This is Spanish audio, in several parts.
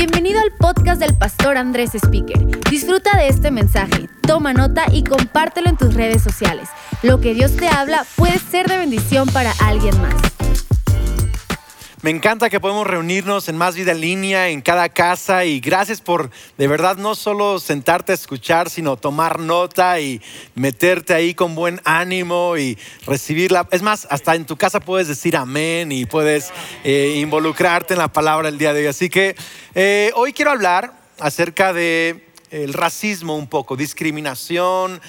Bienvenido al podcast del pastor Andrés Speaker. Disfruta de este mensaje, toma nota y compártelo en tus redes sociales. Lo que Dios te habla puede ser de bendición para alguien más. Me encanta que podemos reunirnos en Más Vida en Línea, en cada casa y gracias por de verdad no solo sentarte a escuchar, sino tomar nota y meterte ahí con buen ánimo y recibirla. Es más, hasta en tu casa puedes decir amén y puedes eh, involucrarte en la palabra el día de hoy. Así que eh, hoy quiero hablar acerca de el racismo un poco, discriminación,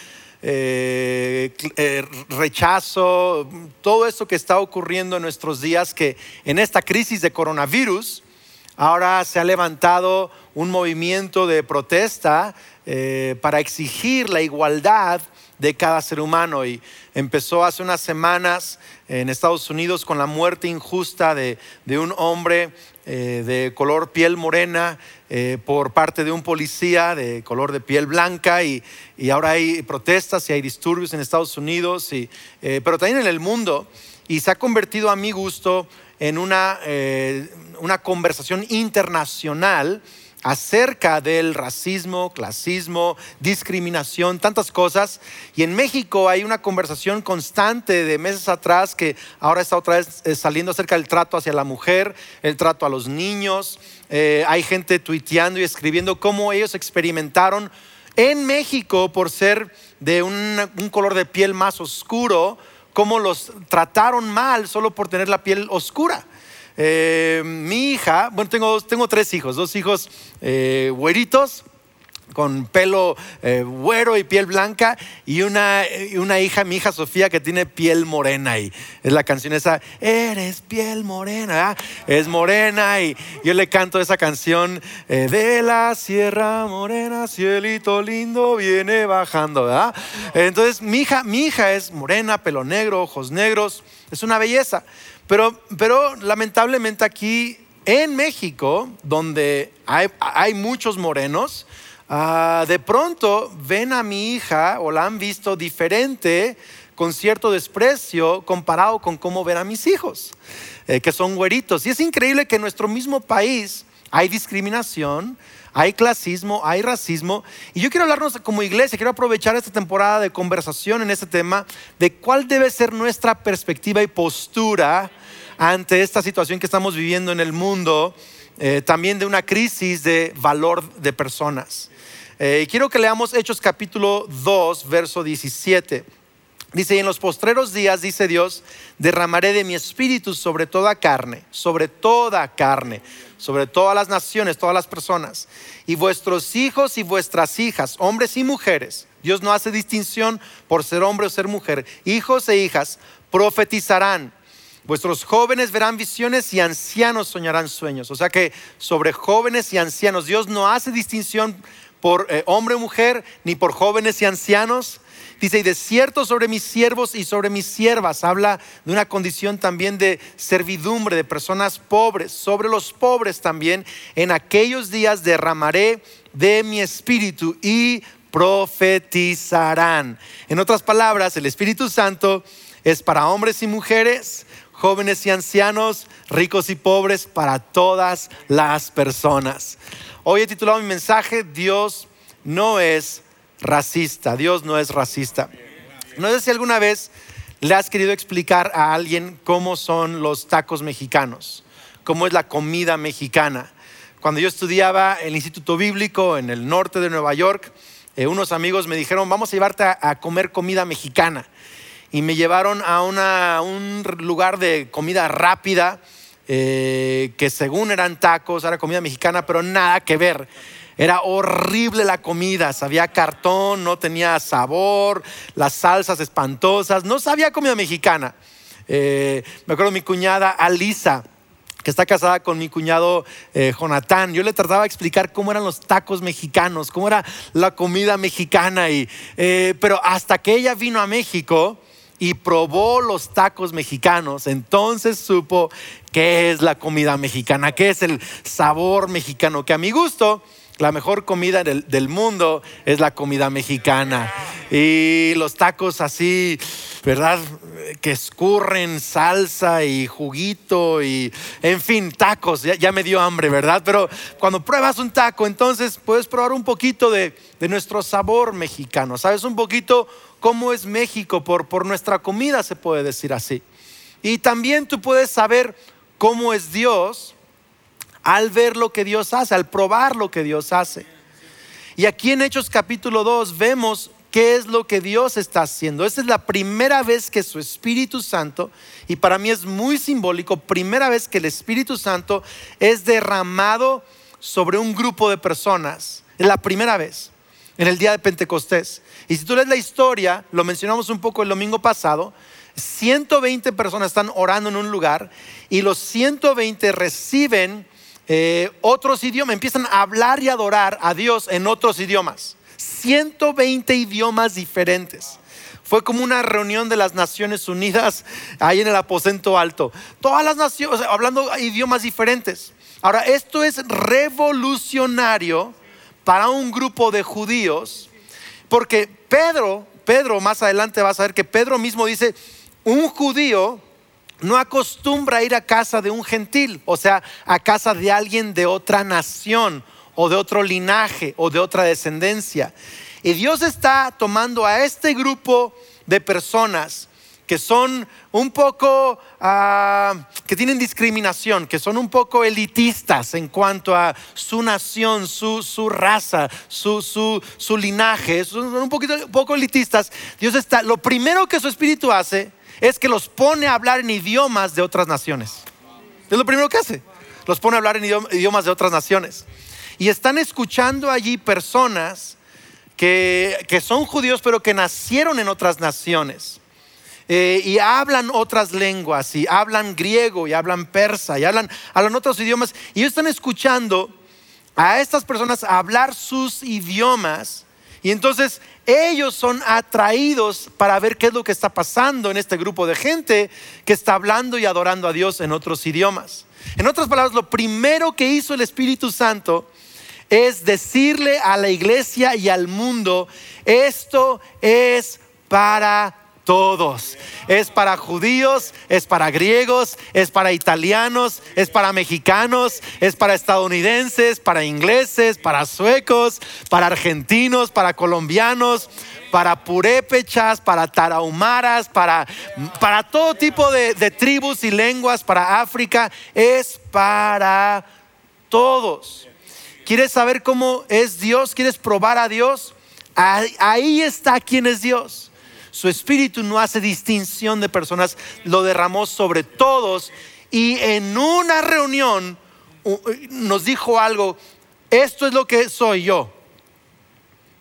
eh, eh, rechazo, todo esto que está ocurriendo en nuestros días, que en esta crisis de coronavirus, ahora se ha levantado un movimiento de protesta eh, para exigir la igualdad de cada ser humano. Y empezó hace unas semanas en Estados Unidos con la muerte injusta de, un hombre de color piel morena eh, por parte de un policía de color de piel blanca y, ahora hay protestas y hay disturbios en Estados Unidos, y, eh, pero también en el mundo y se ha convertido a mi gusto en una, eh, una conversación internacional acerca del racismo, clasismo, discriminación, tantas cosas. Y en México hay una conversación constante de meses atrás que ahora está otra vez eh, saliendo acerca del trato hacia la mujer, el trato a los niños. Eh, hay gente tuiteando y escribiendo cómo ellos experimentaron en México por ser de un color de piel más oscuro, cómo los trataron mal solo por tener la piel oscura. Eh, mi hija, bueno, tengo, tengo tres hijos, dos hijos eh, güeritos con pelo eh, güero y piel blanca y una, una, hija, mi hija Sofía, que tiene piel morena y es la canción esa, eres piel morena, es morena y yo le canto esa canción de la Sierra Morena, cielito lindo viene bajando, ¿verdad? Entonces mi hija, mi hija es morena, pelo negro, ojos negros, es una belleza. Pero, lamentablemente aquí en México, donde hay, muchos morenos, ah, de pronto ven a mi hija o la han visto diferente con cierto desprecio comparado con cómo ven a mis hijos, eh, que son güeritos. Y es increíble que en nuestro mismo país hay discriminación, hay clasismo, hay racismo. Y yo quiero hablarnos como iglesia, quiero aprovechar esta temporada de conversación en este tema de cuál debe ser nuestra perspectiva y postura ante esta situación que estamos viviendo en el mundo, eh, también de una crisis de valor de personas. Eh, quiero que leamos Hechos capítulo 2, verso 17. Dice, y en los postreros días, dice Dios, derramaré de mi espíritu sobre toda carne, sobre toda carne, sobre todas las naciones, todas las personas, y vuestros hijos y vuestras hijas, hombres y mujeres. Dios no hace distinción por ser hombre o ser mujer. Hijos e hijas profetizarán Vuestros jóvenes verán visiones y ancianos soñarán sueños. O sea que sobre jóvenes y ancianos, Dios no hace distinción por eh, hombre o mujer, ni por jóvenes y ancianos. Dice, y de cierto sobre mis siervos y sobre mis siervas. Habla de una condición también de servidumbre, de personas pobres. Sobre los pobres también, en aquellos días derramaré de mi espíritu y profetizarán. En otras palabras, el Espíritu Santo es para hombres y mujeres jóvenes y ancianos, ricos y pobres, para todas las personas. Hoy he titulado mi mensaje, Dios no es racista, Dios no es racista. No sé si alguna vez le has querido explicar a alguien cómo son los tacos mexicanos, cómo es la comida mexicana. Cuando yo estudiaba el Instituto Bíblico en el norte de Nueva York, eh, unos amigos me dijeron, vamos a llevarte a comer comida mexicana y me llevaron a, un lugar de comida rápida, eh, que según eran tacos, era comida mexicana, pero nada que ver. Era horrible la comida, sabía cartón, no tenía sabor, las salsas espantosas, no sabía comida mexicana. Eh, me acuerdo mi cuñada Alisa, que está casada con mi cuñado eh, Jonathan. Yo le trataba de explicar cómo eran los tacos mexicanos, cómo era la comida mexicana. Y, pero hasta que ella vino a México, y probó los tacos mexicanos, entonces supo qué es la comida mexicana, qué es el sabor mexicano, que a mi gusto la mejor comida del, del mundo es la comida mexicana. Y los tacos así, ¿verdad? Que escurren salsa y juguito y, en fin, tacos. Ya, me dio hambre, ¿verdad? Pero cuando pruebas un taco, entonces puedes probar un poquito de, de nuestro sabor mexicano. ¿Sabes? Un poquito cómo es México por, por nuestra comida, se puede decir así. Y también tú puedes saber cómo es Dios al ver lo que Dios hace, al probar lo que Dios hace. Y aquí en Hechos capítulo 2 vemos qué es lo que Dios está haciendo. Esta es la primera vez que su Espíritu Santo, y para mí es muy simbólico, primera vez que el Espíritu Santo es derramado sobre un grupo de personas. Es la primera vez, en el día de Pentecostés. Y si tú lees la historia, lo mencionamos un poco el domingo pasado, 120 personas están orando en un lugar y los 120 reciben eh, otros idiomas, empiezan a hablar y adorar a Dios en otros idiomas. 120 idiomas diferentes. Fue como una reunión de las Naciones Unidas ahí en el aposento alto. Todas las naciones, hablando idiomas diferentes. Ahora, esto es revolucionario para un grupo de judíos, porque Pedro, Pedro más adelante vas a ver que Pedro mismo dice, un judío no acostumbra ir a casa de un gentil, o sea, a casa de alguien de otra nación o de otro linaje o de otra descendencia. Y Dios está tomando a este grupo de personas que son un poco, ah, que tienen discriminación, que son un poco elitistas en cuanto a su nación, su, su raza, su, su, su, linaje, son un poquito, un poco elitistas. Dios está, lo primero que su espíritu hace es que los pone a hablar en idiomas de otras naciones. Es lo primero que hace. Los pone a hablar en idiomas de otras naciones. Y están escuchando allí personas que, que son judíos pero que nacieron en otras naciones. Eh, y hablan otras lenguas, y hablan griego, y hablan persa, y hablan, hablan otros idiomas. Y están escuchando a estas personas hablar sus idiomas. Y entonces ellos son atraídos para ver qué es lo que está pasando en este grupo de gente que está hablando y adorando a Dios en otros idiomas. En otras palabras, lo primero que hizo el Espíritu Santo es decirle a la iglesia y al mundo, esto es para todos. Es para judíos, es para griegos, es para italianos, es para mexicanos, es para estadounidenses, para ingleses, para suecos, para argentinos, para colombianos, para purépechas, para tarahumaras, para, para todo tipo de, tribus y lenguas, para África. Es para todos. ¿Quieres saber cómo es Dios? ¿Quieres probar a Dios? Ahí está quién es Dios. Su espíritu no hace distinción de personas, lo derramó sobre todos y en una reunión nos dijo algo, esto es lo que soy yo.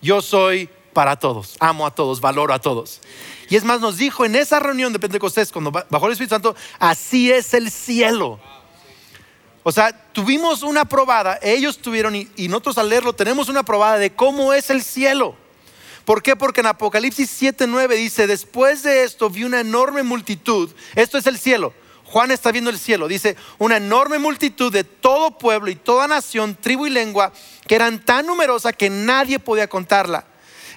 Yo soy para todos, amo a todos, valoro a todos. Y es más, nos dijo en esa reunión de Pentecostés, cuando bajó el Espíritu Santo, así es el cielo. O sea, tuvimos una probada, ellos tuvieron, y, y nosotros al leerlo tenemos una probada de cómo es el cielo. ¿Por qué? Porque en Apocalipsis 7:9 dice, después de esto vi una enorme multitud, esto es el cielo, Juan está viendo el cielo, dice, una enorme multitud de todo pueblo y toda nación, tribu y lengua, que eran tan numerosa que nadie podía contarla.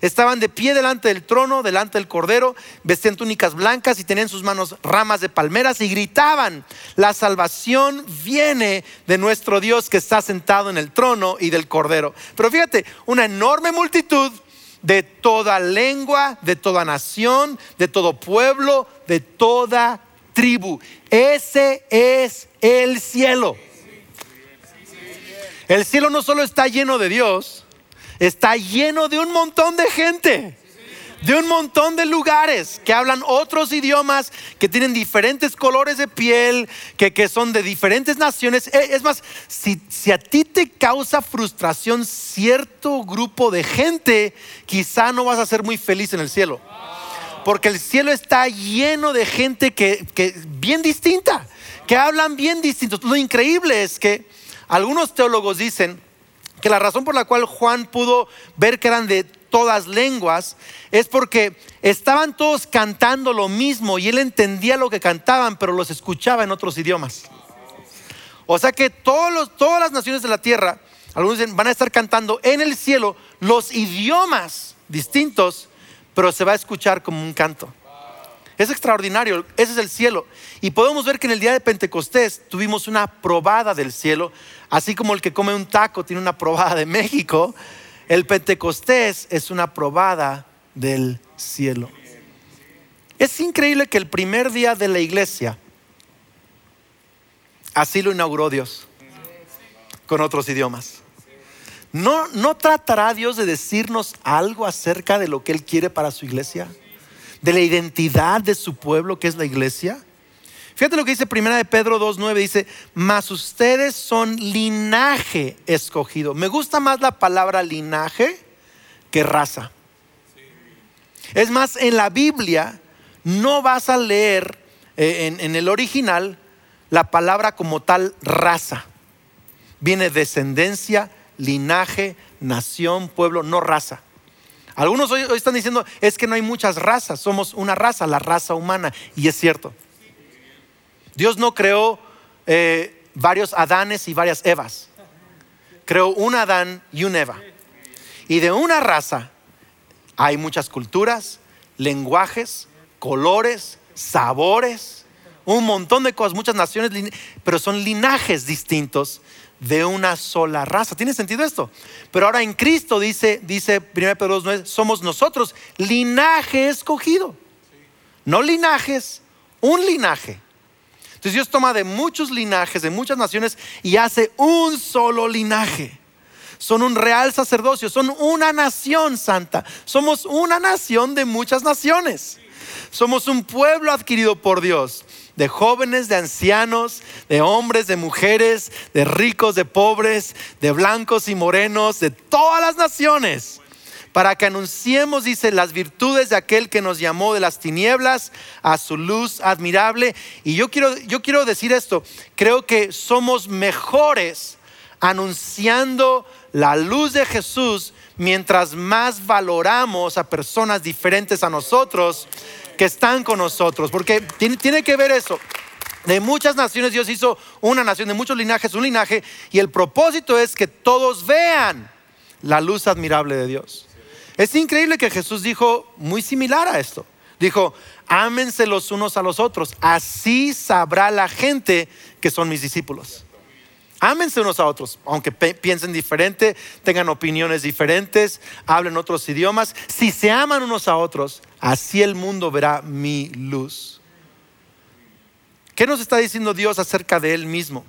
Estaban de pie delante del trono, delante del cordero, vestían túnicas blancas y tenían en sus manos ramas de palmeras y gritaban, la salvación viene de nuestro Dios que está sentado en el trono y del cordero. Pero fíjate, una enorme multitud de toda lengua, de toda nación, de todo pueblo, de toda tribu. Ese es el cielo. El cielo no solo está lleno de Dios, está lleno de un montón de gente de un montón de lugares que hablan otros idiomas, que tienen diferentes colores de piel, que, que son de diferentes naciones. E, es más, si, si, a ti te causa frustración cierto grupo de gente, quizá no vas a ser muy feliz en el cielo. Porque el cielo está lleno de gente que, que bien distinta, que hablan bien distintos. Lo increíble es que algunos teólogos dicen que la razón por la cual Juan pudo ver que eran de todas lenguas, es porque estaban todos cantando lo mismo y él entendía lo que cantaban, pero los escuchaba en otros idiomas. O sea que todos todas las naciones de la tierra Algunos dicen, van a estar cantando en el cielo los idiomas distintos, pero se va a escuchar como un canto. Es extraordinario, ese es el cielo. Y podemos ver que en el día de Pentecostés tuvimos una probada del cielo, así como el que come un taco tiene una probada de México, el Pentecostés es una probada del cielo. Es increíble que el primer día de la iglesia, así lo inauguró Dios, con otros idiomas. ¿No, ¿No tratará Dios de decirnos algo acerca de lo que Él quiere para su iglesia? ¿De la identidad de su pueblo que es la iglesia? Fíjate lo que dice Primera de Pedro 2.9, dice, mas ustedes son linaje escogido. Me gusta más la palabra linaje que raza. Es más, en la Biblia no vas a leer eh, en, en el original la palabra como tal raza. Viene descendencia, linaje, nación, pueblo, no raza. Algunos hoy, están diciendo, es que no hay muchas razas, somos una raza, la raza humana. Y es cierto. Dios no creó eh, varios Adanes y varias Evas. Creó un Adán y un Eva. Y de una raza hay muchas culturas, lenguajes, colores, sabores, un montón de cosas, muchas naciones, pero son linajes distintos de una sola raza. ¿Tiene sentido esto? Pero ahora en Cristo dice, dice 1 Pedro 2, somos nosotros linaje escogido. No linajes, un linaje. Entonces Dios toma de muchos linajes, de muchas naciones y hace un solo linaje. Son un real sacerdocio, son una nación santa. Somos una nación de muchas naciones. Somos un pueblo adquirido por Dios de jóvenes, de ancianos, de hombres, de mujeres, de ricos, de pobres, de blancos y morenos, de todas las naciones, para que anunciemos, dice, las virtudes de aquel que nos llamó de las tinieblas a su luz admirable. Y yo quiero, yo quiero decir esto, creo que somos mejores anunciando la luz de Jesús mientras más valoramos a personas diferentes a nosotros que están con nosotros, porque tiene, que ver eso. De muchas naciones Dios hizo una nación, de muchos linajes un linaje, y el propósito es que todos vean la luz admirable de Dios. Es increíble que Jesús dijo muy similar a esto. Dijo, ámense los unos a los otros, así sabrá la gente que son mis discípulos. Ámense unos a otros, aunque piensen diferente, tengan opiniones diferentes, hablen otros idiomas. Si se aman unos a otros, así el mundo verá mi luz. ¿Qué nos está diciendo Dios acerca de Él mismo?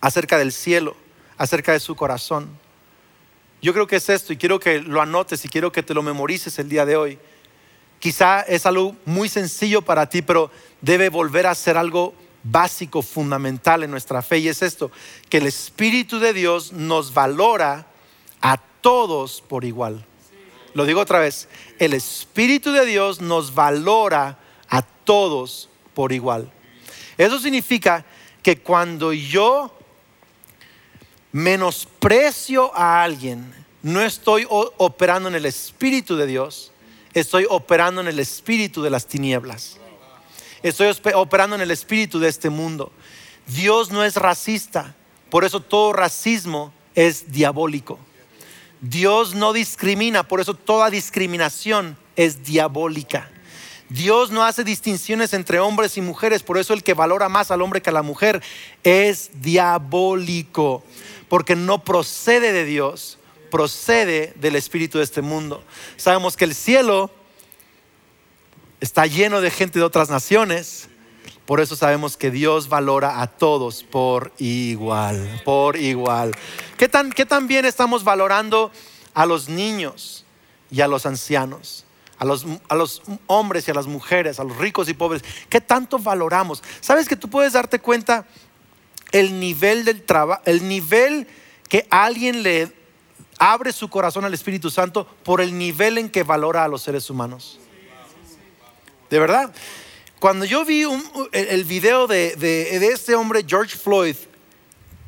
Acerca del cielo, acerca de su corazón. Yo creo que es esto y quiero que lo anotes y quiero que te lo memorices el día de hoy. Quizá es algo muy sencillo para ti, pero debe volver a ser algo básico, fundamental en nuestra fe y es esto, que el Espíritu de Dios nos valora a todos por igual. Lo digo otra vez, el Espíritu de Dios nos valora a todos por igual. Eso significa que cuando yo menosprecio a alguien, no estoy operando en el Espíritu de Dios, estoy operando en el Espíritu de las tinieblas. Estoy operando en el espíritu de este mundo. Dios no es racista, por eso todo racismo es diabólico. Dios no discrimina, por eso toda discriminación es diabólica. Dios no hace distinciones entre hombres y mujeres, por eso el que valora más al hombre que a la mujer es diabólico, porque no procede de Dios, procede del espíritu de este mundo. Sabemos que el cielo está lleno de gente de otras naciones. Por eso sabemos que Dios valora a todos por igual, por igual. ¿Qué tan, qué tan bien estamos valorando a los niños y a los ancianos? A los, a los, hombres y a las mujeres, a los ricos y pobres. ¿Qué tanto valoramos? ¿Sabes que tú puedes darte cuenta el nivel del trabajo, el nivel que alguien le abre su corazón al Espíritu Santo por el nivel en que valora a los seres humanos? de verdad. Cuando yo vi el video de, este hombre, George Floyd,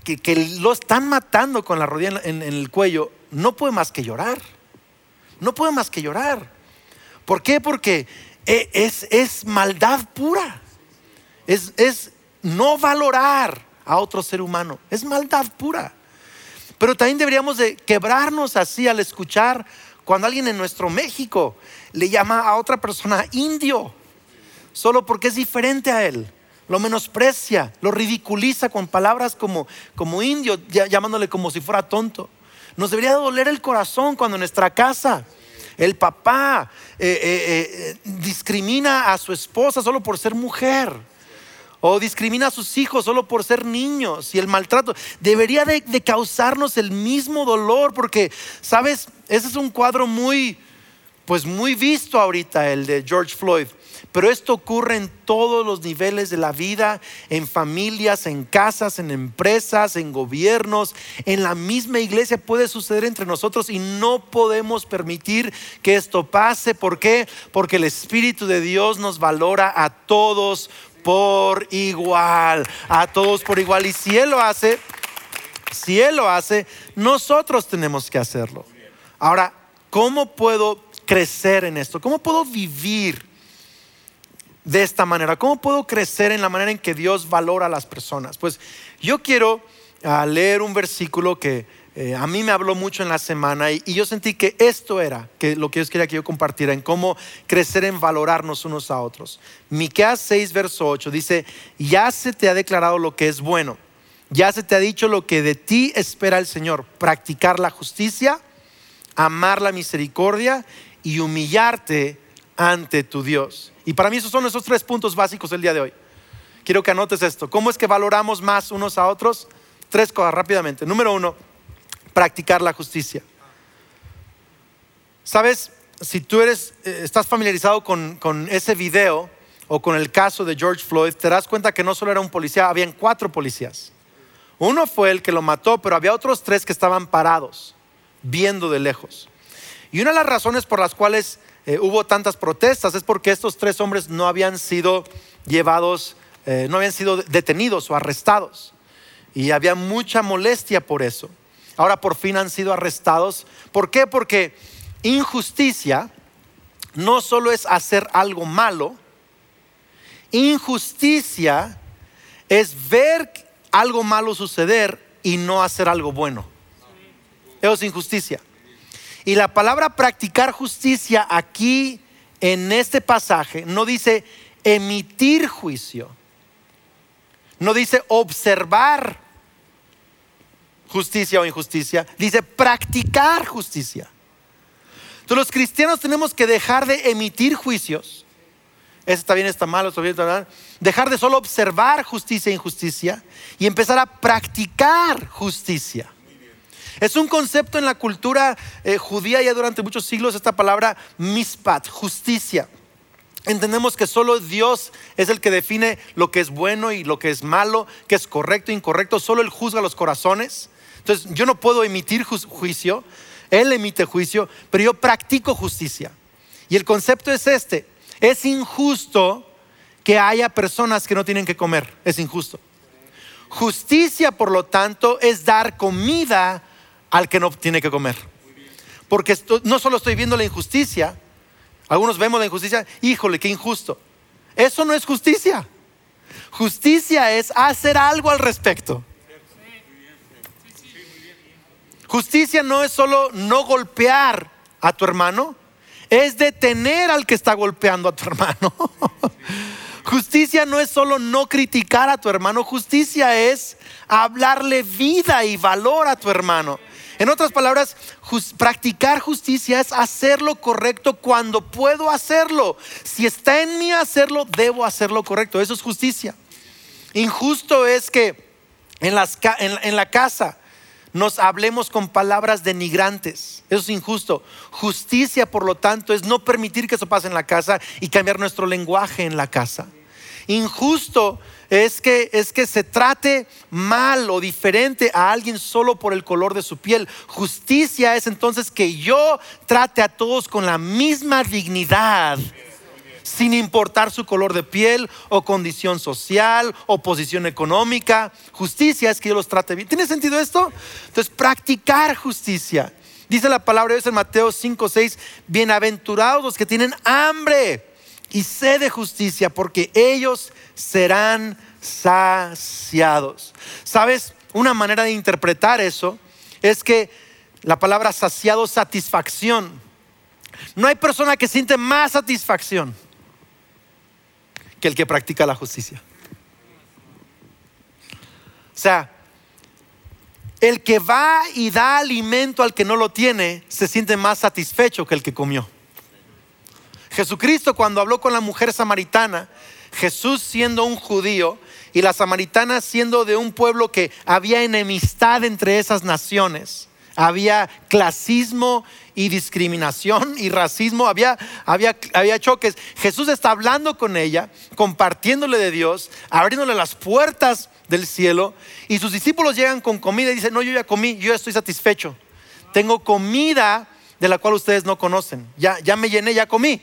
que, lo están matando con la rodilla en, el cuello, no puede más que llorar. No puede más que llorar. ¿Por qué? Porque e, es, maldad pura. Es, es no valorar a otro ser humano. Es maldad pura. Pero también deberíamos de quebrarnos así al escuchar cuando alguien en nuestro México le llama a otra persona indio, solo porque es diferente a él. Lo menosprecia, lo ridiculiza con palabras como, como indio, llamándole como si fuera tonto. Nos debería doler el corazón cuando en nuestra casa el papá eh, eh, eh, discrimina a su esposa solo por ser mujer. O discrimina a sus hijos solo por ser niños y el maltrato. Debería de, causarnos el mismo dolor porque, ¿sabes? Ese es un cuadro muy, pues muy visto ahorita, el de George Floyd. Pero esto ocurre en todos los niveles de la vida, en familias, en casas, en empresas, en gobiernos, en la misma iglesia puede suceder entre nosotros y no podemos permitir que esto pase. ¿Por qué? Porque el Espíritu de Dios nos valora a todos por igual, a todos por igual. Y si Él lo hace, si Él lo hace, nosotros tenemos que hacerlo. Ahora, ¿cómo puedo crecer en esto? ¿Cómo puedo vivir? de esta manera? ¿Cómo puedo crecer en la manera en que Dios valora a las personas? Pues yo quiero ah, leer un versículo que eh, a mí me habló mucho en la semana y, yo sentí que esto era que lo que Dios quería que yo compartiera en cómo crecer en valorarnos unos a otros. Miqueas 6 verso 8 dice, "Ya se te ha declarado lo que es bueno. Ya se te ha dicho lo que de ti espera el Señor, practicar la justicia, amar la misericordia y humillarte ante tu Dios." Y para mí esos son esos tres puntos básicos del día de hoy. Quiero que anotes esto. ¿Cómo es que valoramos más unos a otros? Tres cosas rápidamente. Número uno, practicar la justicia. Sabes, si tú eres, eh, estás familiarizado con, con ese video o con el caso de George Floyd, te das cuenta que no solo era un policía, habían cuatro policías. Uno fue el que lo mató, pero había otros tres que estaban parados, viendo de lejos. Y una de las razones por las cuales eh, hubo tantas protestas es porque estos tres hombres no habían sido llevados, eh, no habían sido detenidos o arrestados. Y había mucha molestia por eso. Ahora por fin han sido arrestados. ¿Por qué? Porque injusticia no solo es hacer algo malo, injusticia es ver algo malo suceder y no hacer algo bueno. Eso es injusticia. Y la palabra practicar justicia aquí en este pasaje no dice emitir juicio, no dice observar justicia o injusticia, dice practicar justicia. Entonces los cristianos tenemos que dejar de emitir juicios. Eso está bien, está mal, está bien, está mal. Dejar de solo observar justicia e injusticia y empezar a practicar justicia. Es un concepto en la cultura eh, judía ya durante muchos siglos, esta palabra mispat, justicia. Entendemos que solo Dios es el que define lo que es bueno y lo que es malo, que es correcto e incorrecto. Solo Él juzga los corazones. Entonces yo no puedo emitir juicio, Él emite juicio, pero yo practico justicia. Y el concepto es este. Es injusto que haya personas que no tienen que comer. Es injusto. Justicia, por lo tanto, es dar comida al que no tiene que comer. Porque no solo estoy viendo la injusticia, algunos vemos la injusticia, híjole, qué injusto. Eso no es justicia. Justicia es hacer algo al respecto. Justicia no es solo no golpear a tu hermano, es detener al que está golpeando a tu hermano. Justicia no es solo no criticar a tu hermano, justicia es hablarle vida y valor a tu hermano. En otras palabras, practicar justicia es hacer lo correcto cuando puedo hacerlo. Si está en mí hacerlo, debo hacerlo correcto. Eso es justicia. Injusto es que en, en la casa nos hablemos con palabras denigrantes. Eso es injusto. Justicia, por lo tanto, es no permitir que eso pase en la casa y cambiar nuestro lenguaje en la casa. Injusto es que, es que se trate mal o diferente a alguien solo por el color de su piel. Justicia es entonces que yo trate a todos con la misma dignidad sin importar su color de piel o condición social o posición económica. Justicia es que yo los trate bien. ¿Tiene sentido esto? Entonces, practicar justicia. Dice la palabra de Dios en Mateo 5, 6, bienaventurados los que tienen hambre y sed de justicia, porque ellos serán saciados. ¿Sabes? Una manera de interpretar eso es que la palabra saciado, satisfacción. No hay persona que siente más satisfacción que el que practica la justicia. O sea, el que va y da alimento al que no lo tiene se siente más satisfecho que el que comió. Jesucristo cuando habló con la mujer samaritana, Jesús siendo un judío y la samaritana siendo de un pueblo que había enemistad entre esas naciones, había clasismo y discriminación y racismo, había, había, había choques. Jesús está hablando con ella, compartiéndole de Dios, abriéndole las puertas del cielo y sus discípulos llegan con comida y dicen, no, yo ya comí, yo ya estoy satisfecho. Tengo comida de la cual ustedes no conocen. Ya, ya me llené, ya comí.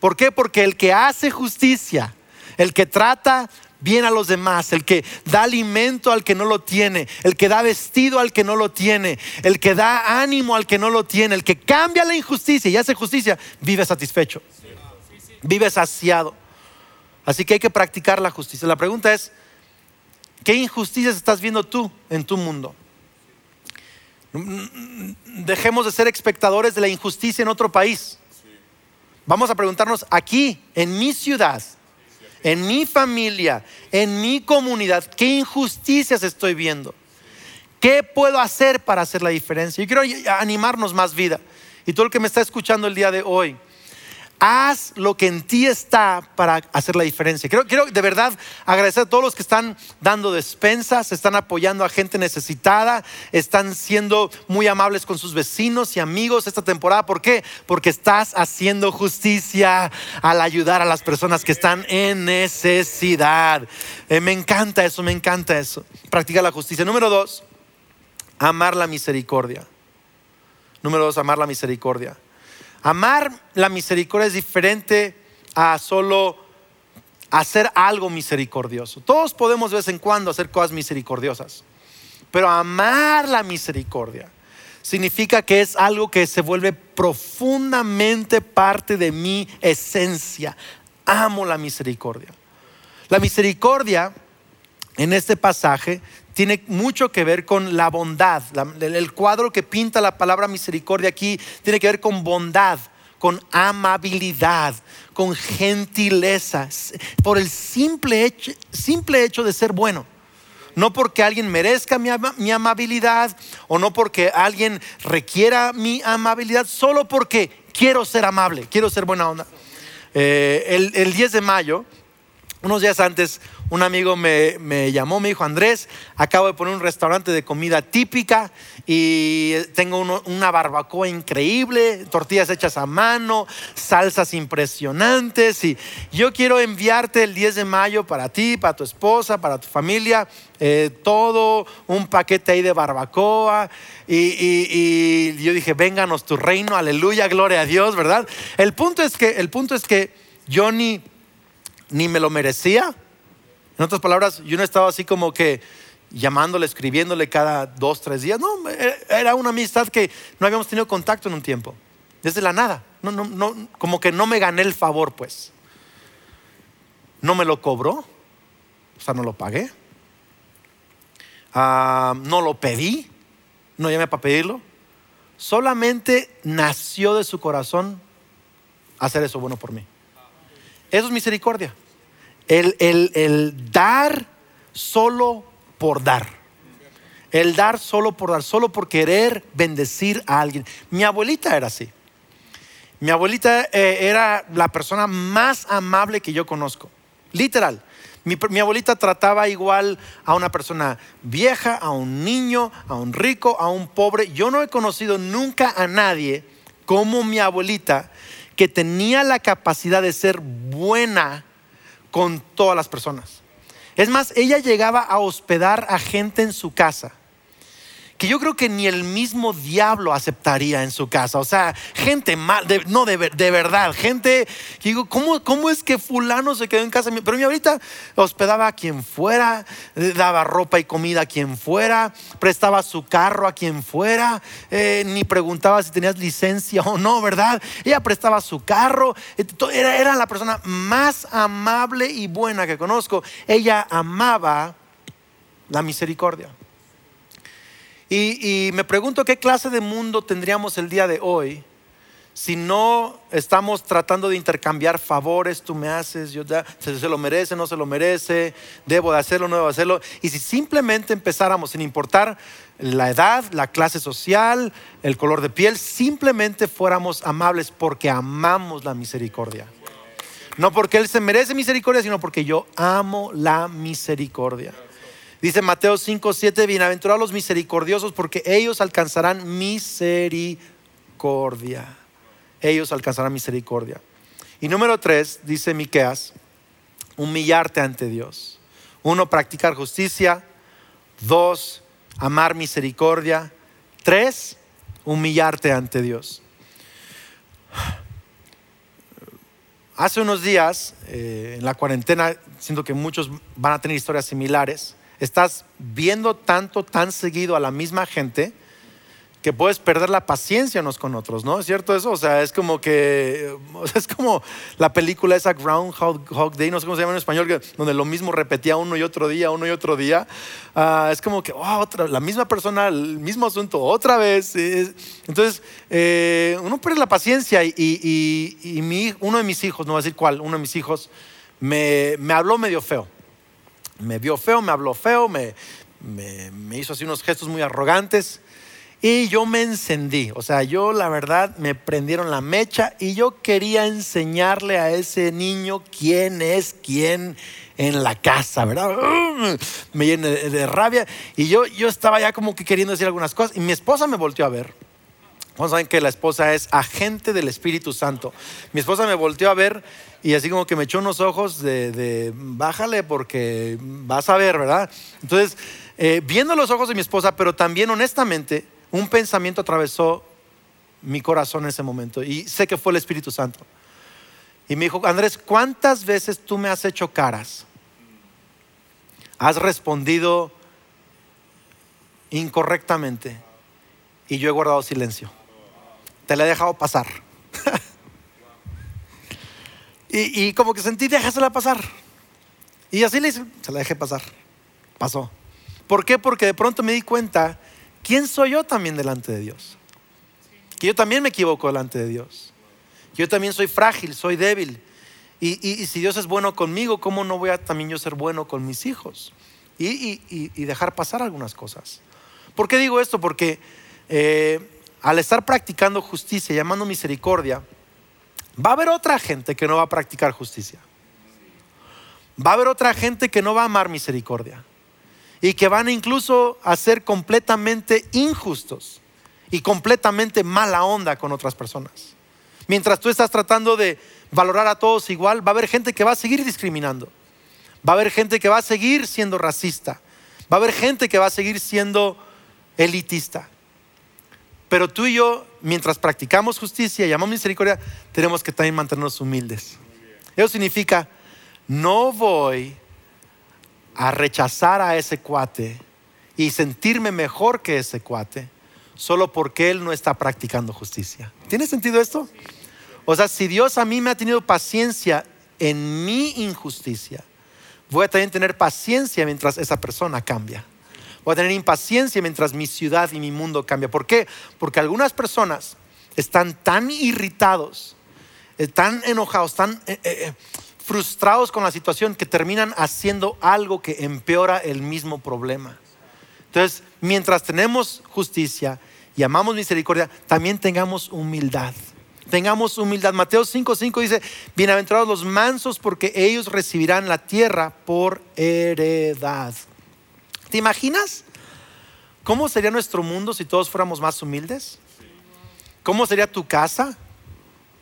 ¿Por qué? Porque el que hace justicia, el que trata bien a los demás, el que da alimento al que no lo tiene, el que da vestido al que no lo tiene, el que da ánimo al que no lo tiene, el que cambia la injusticia y hace justicia, vive satisfecho, vive saciado. Así que hay que practicar la justicia. La pregunta es, ¿qué injusticias estás viendo tú en tu mundo? Dejemos de ser espectadores de la injusticia en otro país. Vamos a preguntarnos aquí, en mi ciudad, en mi familia, en mi comunidad, qué injusticias estoy viendo. ¿Qué puedo hacer para hacer la diferencia? Yo quiero animarnos más vida. Y todo el que me está escuchando el día de hoy, haz lo que en ti está para hacer la diferencia. Quiero, de verdad agradecer a todos los que están dando despensas, están apoyando a gente necesitada, están siendo muy amables con sus vecinos y amigos esta temporada. ¿Por qué? Porque estás haciendo justicia al ayudar a las personas que están en necesidad. Eh, me encanta eso, me encanta eso. Practicar la justicia. Número dos, amar la misericordia. Número dos, amar la misericordia. Amar la misericordia es diferente a solo hacer algo misericordioso. Todos podemos de vez en cuando hacer cosas misericordiosas, pero amar la misericordia significa que es algo que se vuelve profundamente parte de mi esencia. Amo la misericordia. La misericordia en este pasaje tiene mucho que ver con la bondad. el cuadro que pinta la palabra misericordia aquí tiene que ver con bondad, con amabilidad, con gentileza, por el simple hecho, simple hecho de ser bueno. No porque alguien merezca mi, amabilidad o no porque alguien requiera mi amabilidad, solo porque quiero ser amable, quiero ser buena onda. Eh, el, el 10 de mayo, unos días antes, un amigo me, llamó, me dijo, Andrés, acabo de poner un restaurante de comida típica y tengo una barbacoa increíble, tortillas hechas a mano, salsas impresionantes y yo quiero enviarte el 10 de mayo para ti, para tu esposa, para tu familia, eh, todo un paquete ahí de barbacoa y, yo dije, vénganos tu reino, aleluya, gloria a Dios, ¿verdad? El punto es que, el punto es que yo ni, me lo merecía en otras palabras, yo no estaba así como que llamándole, escribiéndole cada dos, tres días. No, e, era una amistad que no habíamos tenido contacto en un tiempo. Desde la nada. No, no, no, como que no me gané el favor, pues. No me lo cobró. O sea, no lo pagué. Ah, no lo pedí. No llamé para pedirlo. Solamente nació de su corazón hacer eso bueno por mí. Eso es misericordia. El, dar solo por dar. El dar solo por dar, solo por querer bendecir a alguien. Mi abuelita era así. Mi abuelita eh, era la persona más amable que yo conozco. Literal. Mi, mi, abuelita trataba igual a una persona vieja, a un niño, a un rico, a un pobre. Yo no he conocido nunca a nadie como mi abuelita que tenía la capacidad de ser buena con todas las personas. Es más, ella llegaba a hospedar a gente en su casa que yo creo que ni el mismo diablo aceptaría en su casa. O sea, gente mal, no de, verdad, gente que digo, ¿cómo, ¿cómo es que fulano se quedó en casa? Pero mi ahorita hospedaba a quien fuera, daba ropa y comida a quien fuera, prestaba su carro a quien fuera, eh, ni preguntaba si tenías licencia o no, ¿verdad? Ella prestaba su carro, eh, era, era la persona más amable y buena que conozco. Ella amaba la misericordia. Y, me pregunto qué clase de mundo tendríamos el día de hoy si no estamos tratando de intercambiar favores, tú me haces, yo ya, se, se lo merece, no se lo merece, debo de hacerlo, no debo de hacerlo. Y si simplemente empezáramos, sin importar la edad, la clase social, el color de piel, simplemente fuéramos amables porque amamos la misericordia. No porque Él se merece misericordia, sino porque yo amo la misericordia. Dice Mateo 5, 7, bienaventurados los misericordiosos porque ellos alcanzarán misericordia ellos alcanzarán misericordia. Y número tres, dice Miqueas, humillarte ante Dios. Uno, practicar justicia. Dos, amar misericordia. Tres, humillarte ante Dios. Hace unos días, eh, en la cuarentena, siento que muchos van a tener historias similares. Estás viendo tanto, tan seguido a la misma gente que puedes perder la paciencia unos con otros, ¿no? ¿Es cierto eso? O sea, es como que, es como la película esa Groundhog Day, no sé cómo se llama en español, donde lo mismo repetía uno y otro día, uno y otro día. Ah, es como que, oh, otra, la misma persona, el mismo asunto, otra vez. Entonces, eh, uno pierde la paciencia y, mi, uno de mis hijos, no voy a decir cuál, uno de mis hijos, me, me habló medio feo. Me vio feo, me habló feo, me, me, hizo así unos gestos muy arrogantes. Y yo me encendí, o sea, yo la verdad me prendieron la mecha y yo quería enseñarle a ese niño quién es quién en la casa, ¿verdad? Me llené de, rabia y yo, yo estaba ya como que queriendo decir algunas cosas y mi esposa me volteó a ver. Vamos saben que la esposa es agente del Espíritu Santo. Mi esposa me volteó a ver y así como que me echó unos ojos de, bájale porque vas a ver, ¿verdad? Entonces, eh, viendo los ojos de mi esposa, pero también honestamente, un pensamiento atravesó mi corazón en ese momento y sé que fue el Espíritu Santo. Y me dijo, Andrés, ¿cuántas veces tú me has hecho caras? Has respondido incorrectamente y yo he guardado silencio. Te la he dejado pasar. y, como que sentí, déjasela pasar. Y así le hice, se la dejé pasar. Pasó. ¿Por qué? Porque de pronto me di cuenta ¿quién soy yo también delante de Dios? Que yo también me equivoco delante de Dios. Yo también soy frágil, soy débil. Y, si Dios es bueno conmigo, ¿cómo no voy a también yo ser bueno con mis hijos? Y, dejar pasar algunas cosas. ¿Por qué digo esto? Porque eh, al estar practicando justicia, llamando misericordia, va a haber otra gente que no va a practicar justicia. Va a haber otra gente que no va a amar misericordia y que van incluso a ser completamente injustos y completamente mala onda con otras personas. Mientras tú estás tratando de valorar a todos igual, va a haber gente que va a seguir discriminando. Va a haber gente que va a seguir siendo racista. Va a haber gente que va a seguir siendo elitista. Pero tú y yo, mientras practicamos justicia y amamos misericordia, tenemos que también mantenernos humildes. Eso significa, no voy a rechazar a ese cuate y sentirme mejor que ese cuate solo porque él no está practicando justicia. ¿Tiene sentido esto? O sea, si Dios a mí me ha tenido paciencia en mi injusticia, voy a también tener paciencia mientras esa persona cambia. Voy a tener impaciencia mientras mi ciudad y mi mundo cambia. ¿Por qué? Porque algunas personas están tan irritados, eh, tan enojados, tan... Eh, eh, frustrados con la situación que terminan haciendo algo que empeora el mismo problema. Entonces, mientras tenemos justicia y amamos misericordia, también tengamos humildad. Tengamos humildad. Mateo 5:5 dice, bienaventurados los mansos porque ellos recibirán la tierra por heredad. ¿Te imaginas cómo sería nuestro mundo si todos fuéramos más humildes? ¿Cómo sería tu casa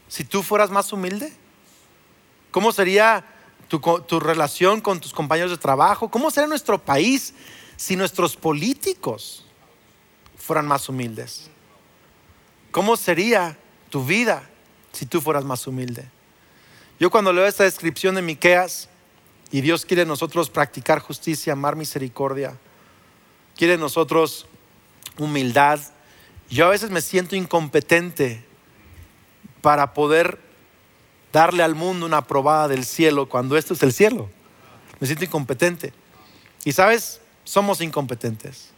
si tú fueras más humilde? ¿Cómo sería tu, relación con tus compañeros de trabajo? ¿Cómo sería nuestro país si nuestros políticos fueran más humildes? ¿Cómo sería tu vida si tú fueras más humilde? Yo cuando leo esta descripción de Miqueas y Dios quiere nosotros practicar justicia, amar misericordia, quiere nosotros humildad, yo a veces me siento incompetente para poder darle al mundo una probada del cielo cuando esto es el cielo. Me siento incompetente. Y sabes, somos incompetentes.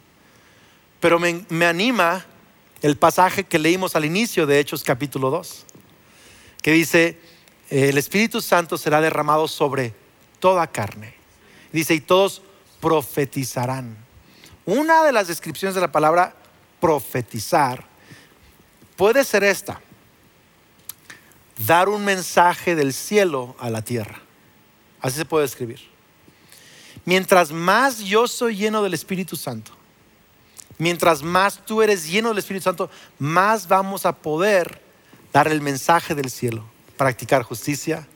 Pero me, me anima el pasaje que leímos al inicio de Hechos capítulo 2, que dice, el Espíritu Santo será derramado sobre toda carne. Dice, y todos profetizarán. Una de las descripciones de la palabra profetizar puede ser esta, dar un mensaje del cielo a la tierra. Así se puede escribir. Mientras más yo soy lleno del Espíritu Santo, mientras más tú eres lleno del Espíritu Santo, más vamos a poder dar el mensaje del cielo, practicar justicia,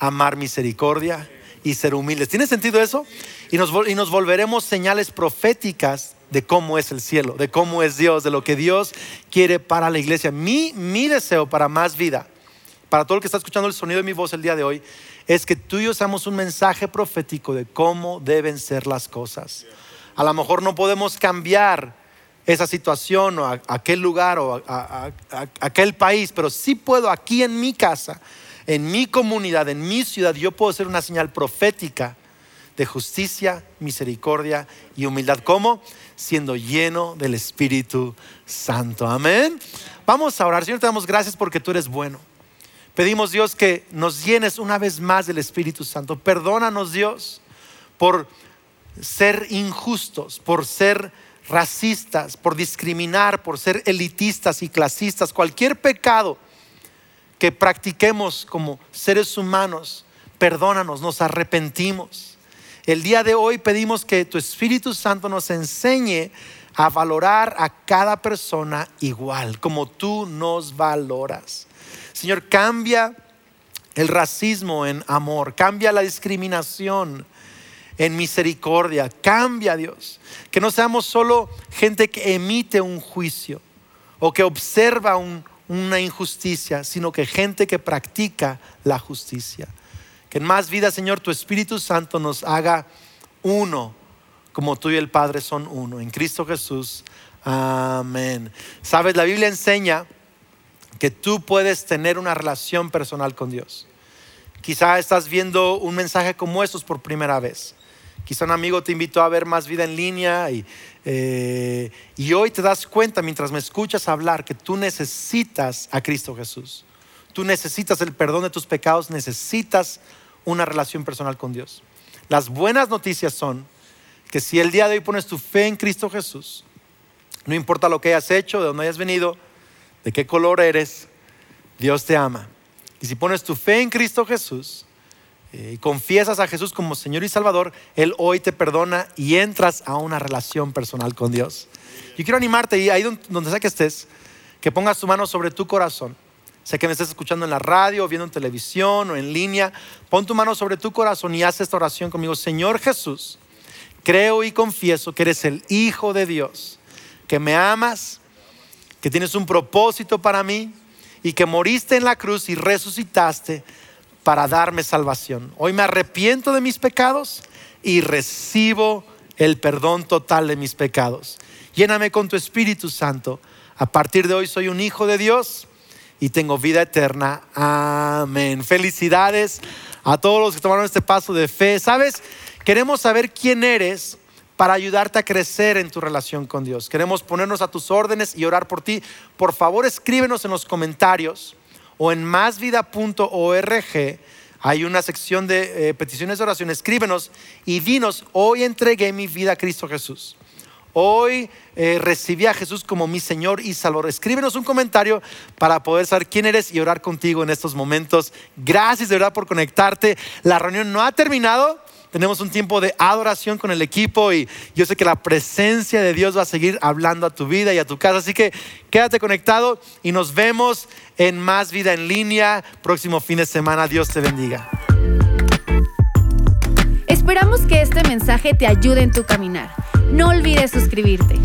amar misericordia y ser humildes. ¿Tiene sentido eso? Y nos, y nos volveremos señales proféticas de cómo es el cielo, de cómo es Dios, de lo que Dios quiere para la iglesia. Mi, mi deseo para más vida, para todo el que está escuchando el sonido de mi voz el día de hoy, es que tú y yo seamos un mensaje profético de cómo deben ser las cosas. A lo mejor no podemos cambiar esa situación o aquel lugar o aquel país, pero sí puedo aquí en mi casa, en mi comunidad, en mi ciudad, yo puedo ser una señal profética de justicia, misericordia y humildad. ¿Cómo? Siendo lleno del Espíritu Santo. Amén. Vamos a orar. Señor, te damos gracias porque tú eres bueno. Pedimos, Dios, que nos llenes una vez más del Espíritu Santo. Perdónanos, Dios, por ser injustos, por ser racistas, por discriminar, por ser elitistas y clasistas. Cualquier pecado que practiquemos como seres humanos, perdónanos, nos arrepentimos. El día de hoy pedimos que tu Espíritu Santo nos enseñe a valorar a cada persona igual, como tú nos valoras. Señor, cambia el racismo en amor, cambia la discriminación en misericordia, cambia Dios. Que no seamos solo gente que emite un juicio o que observa una injusticia, sino que gente que practica la justicia. Que en más vida, Señor, tu Espíritu Santo nos haga uno, como tú y el Padre son uno. En Cristo Jesús. Amén. Sabes, la Biblia enseña que tú puedes tener una relación personal con Dios. Quizá estás viendo un mensaje como estos por primera vez. Quizá un amigo te invitó a ver más vida en línea y, eh, y hoy te das cuenta mientras me escuchas hablar que tú necesitas a Cristo Jesús. Tú necesitas el perdón de tus pecados, necesitas una relación personal con Dios. Las buenas noticias son que si el día de hoy pones tu fe en Cristo Jesús, no importa lo que hayas hecho, de dónde hayas venido, de qué color eres, Dios te ama. Y si pones tu fe en Cristo Jesús y confiesas a Jesús como Señor y Salvador, Él hoy te perdona y entras a una relación personal con Dios. Yo quiero animarte y ahí donde sea que estés, que pongas tu mano sobre tu corazón. Sé que me estés escuchando en la radio, viendo en televisión o en línea. Pon tu mano sobre tu corazón y haz esta oración conmigo. Señor Jesús, creo y confieso que eres el Hijo de Dios, que me amas que tienes un propósito para mí y que moriste en la cruz y resucitaste para darme salvación. Hoy me arrepiento de mis pecados y recibo el perdón total de mis pecados. Lléname con tu Espíritu Santo. A partir de hoy soy un hijo de Dios y tengo vida eterna. Amén. Felicidades a todos los que tomaron este paso de fe. ¿Sabes? Queremos saber quién eres para ayudarte a crecer en tu relación con Dios. Queremos ponernos a tus órdenes y orar por ti. Por favor, escríbenos en los comentarios o en másvida.org. Hay una sección de eh, peticiones de oración. Escríbenos y dinos, hoy entregué mi vida a Cristo Jesús. Hoy eh, recibí a Jesús como mi Señor y Salvador. Escríbenos un comentario para poder saber quién eres y orar contigo en estos momentos. Gracias de verdad por conectarte. La reunión no ha terminado tenemos un tiempo de adoración con el equipo y yo sé que la presencia de Dios va a seguir hablando a tu vida y a tu casa. Así que quédate conectado y nos vemos en Más Vida en Línea próximo fin de semana. Dios te bendiga. Esperamos que este mensaje te ayude en tu caminar. No olvides suscribirte.